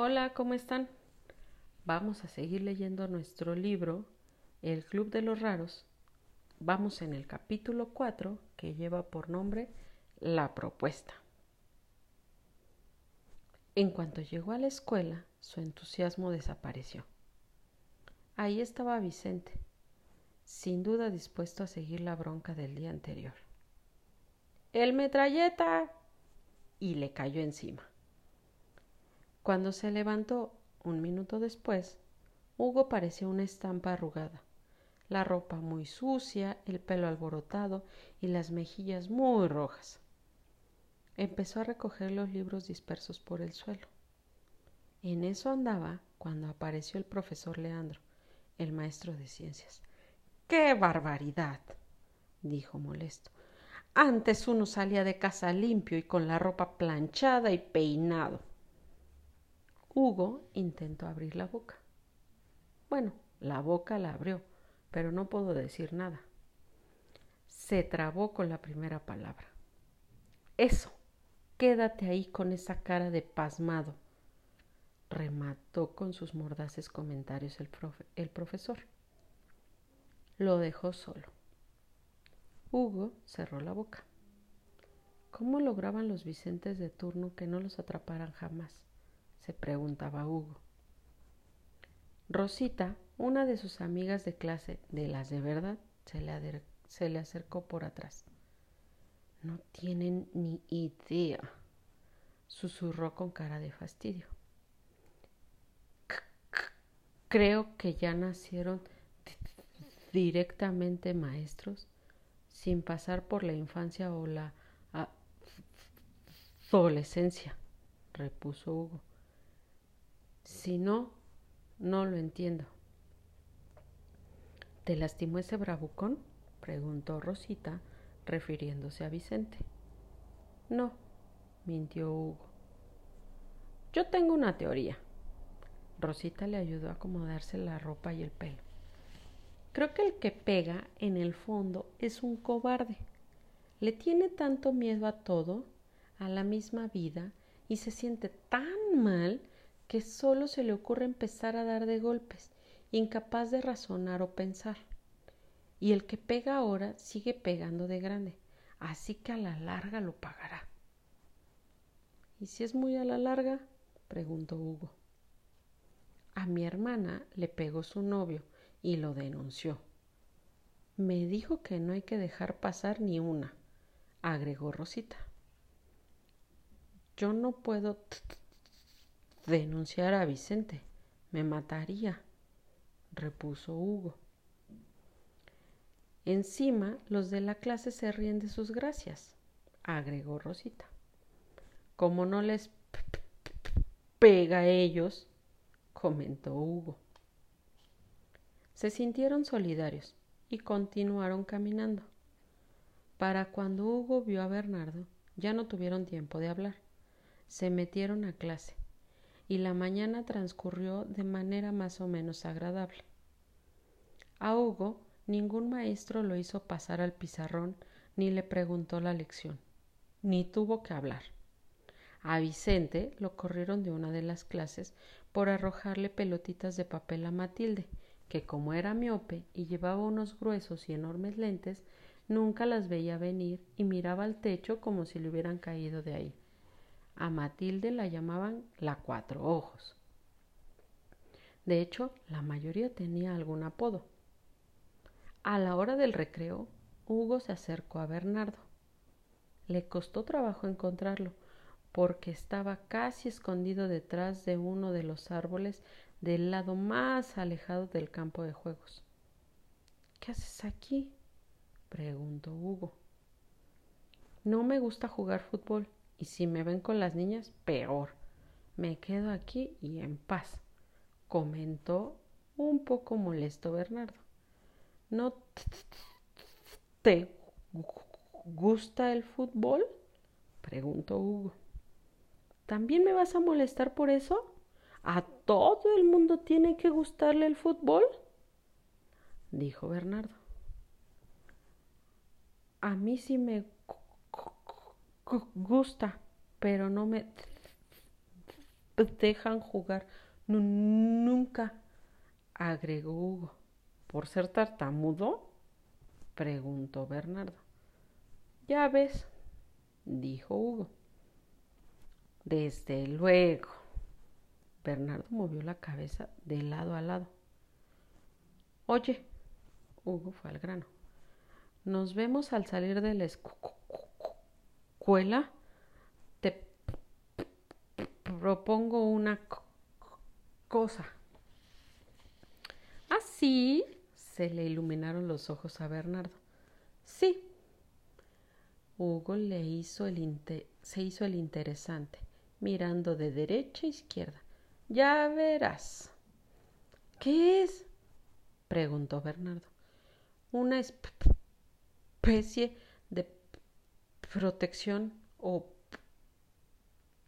Hola, ¿cómo están? Vamos a seguir leyendo nuestro libro, El Club de los Raros. Vamos en el capítulo 4 que lleva por nombre La propuesta. En cuanto llegó a la escuela, su entusiasmo desapareció. Ahí estaba Vicente, sin duda dispuesto a seguir la bronca del día anterior. ¡El metralleta! y le cayó encima. Cuando se levantó un minuto después, Hugo parecía una estampa arrugada, la ropa muy sucia, el pelo alborotado y las mejillas muy rojas. Empezó a recoger los libros dispersos por el suelo. En eso andaba cuando apareció el profesor Leandro, el maestro de ciencias. ¡Qué barbaridad! dijo molesto. Antes uno salía de casa limpio y con la ropa planchada y peinado. Hugo intentó abrir la boca. Bueno, la boca la abrió, pero no pudo decir nada. Se trabó con la primera palabra. Eso, quédate ahí con esa cara de pasmado, remató con sus mordaces comentarios el, el profesor. Lo dejó solo. Hugo cerró la boca. ¿Cómo lograban los Vicentes de turno que no los atraparan jamás? Se preguntaba Hugo. Rosita, una de sus amigas de clase, de las de verdad, se le, se le acercó por atrás. No tienen ni idea, susurró con cara de fastidio. Creo que ya nacieron directamente maestros sin pasar por la infancia o la adolescencia, repuso Hugo. Si no, no lo entiendo. ¿Te lastimó ese bravucón? preguntó Rosita, refiriéndose a Vicente. No, mintió Hugo. Yo tengo una teoría. Rosita le ayudó a acomodarse la ropa y el pelo. Creo que el que pega en el fondo es un cobarde. Le tiene tanto miedo a todo, a la misma vida, y se siente tan mal que solo se le ocurre empezar a dar de golpes, incapaz de razonar o pensar. Y el que pega ahora sigue pegando de grande, así que a la larga lo pagará. ¿Y si es muy a la larga? preguntó Hugo. A mi hermana le pegó su novio, y lo denunció. Me dijo que no hay que dejar pasar ni una, agregó Rosita. Yo no puedo denunciar a Vicente, me mataría, repuso Hugo. Encima, los de la clase se ríen de sus gracias, agregó Rosita. Como no les pega a ellos, comentó Hugo. Se sintieron solidarios y continuaron caminando. Para cuando Hugo vio a Bernardo, ya no tuvieron tiempo de hablar. Se metieron a clase y la mañana transcurrió de manera más o menos agradable. A Hugo ningún maestro lo hizo pasar al pizarrón ni le preguntó la lección, ni tuvo que hablar. A Vicente lo corrieron de una de las clases por arrojarle pelotitas de papel a Matilde, que como era miope y llevaba unos gruesos y enormes lentes, nunca las veía venir y miraba al techo como si le hubieran caído de ahí. A Matilde la llamaban la cuatro ojos. De hecho, la mayoría tenía algún apodo. A la hora del recreo, Hugo se acercó a Bernardo. Le costó trabajo encontrarlo, porque estaba casi escondido detrás de uno de los árboles del lado más alejado del campo de juegos. ¿Qué haces aquí? preguntó Hugo. No me gusta jugar fútbol y si me ven con las niñas, peor. Me quedo aquí y en paz, comentó un poco molesto Bernardo. ¿No te gusta el fútbol? preguntó Hugo. ¿También me vas a molestar por eso? ¿A todo el mundo tiene que gustarle el fútbol? dijo Bernardo. A mí sí me gusta, pero no me dejan jugar nunca, agregó Hugo. ¿Por ser tartamudo? preguntó Bernardo. Ya ves, dijo Hugo. Desde luego. Bernardo movió la cabeza de lado a lado. Oye, Hugo fue al grano. Nos vemos al salir de la. Te propongo una cosa. Así ¿Ah, se le iluminaron los ojos a Bernardo. Sí. Hugo le hizo el se hizo el interesante, mirando de derecha a izquierda. Ya verás. ¿Qué es? preguntó Bernardo. Una especie de protección o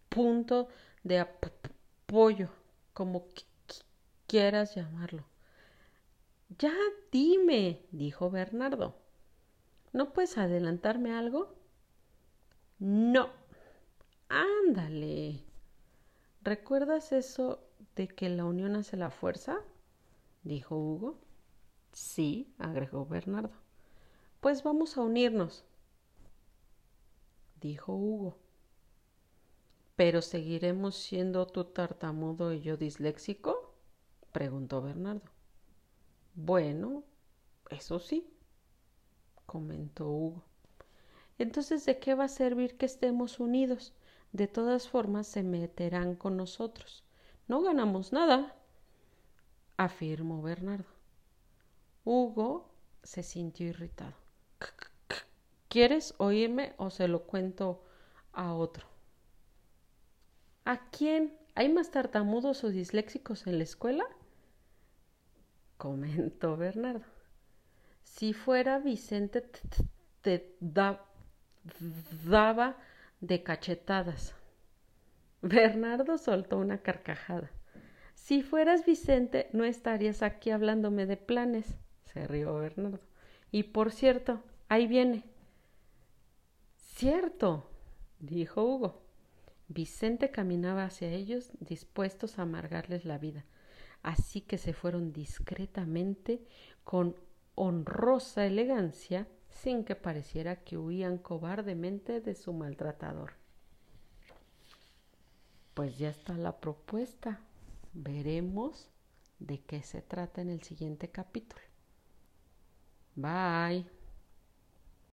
punto de apoyo, como quieras llamarlo. Ya dime, dijo Bernardo. ¿No puedes adelantarme algo? No. Ándale. ¿Recuerdas eso de que la unión hace la fuerza? dijo Hugo. Sí, agregó Bernardo. Pues vamos a unirnos, dijo Hugo. ¿Pero seguiremos siendo tú tartamudo y yo disléxico? preguntó Bernardo. Bueno, eso sí, comentó Hugo. Entonces, ¿de qué va a servir que estemos unidos? De todas formas, se meterán con nosotros. No ganamos nada, afirmó Bernardo. Hugo se sintió irritado. ¿Quieres oírme o se lo cuento a otro? ¿A quién? ¿Hay más tartamudos o disléxicos en la escuela? comentó Bernardo. Si fuera Vicente te, daba de cachetadas. Bernardo soltó una carcajada. Si fueras Vicente, no estarías aquí hablándome de planes, se rió Bernardo. Y por cierto, ahí viene. Cierto, dijo Hugo. Vicente caminaba hacia ellos dispuestos a amargarles la vida así que se fueron discretamente con honrosa elegancia sin que pareciera que huían cobardemente de su maltratador. Pues ya está la propuesta. Veremos de qué se trata en el siguiente capítulo. Bye.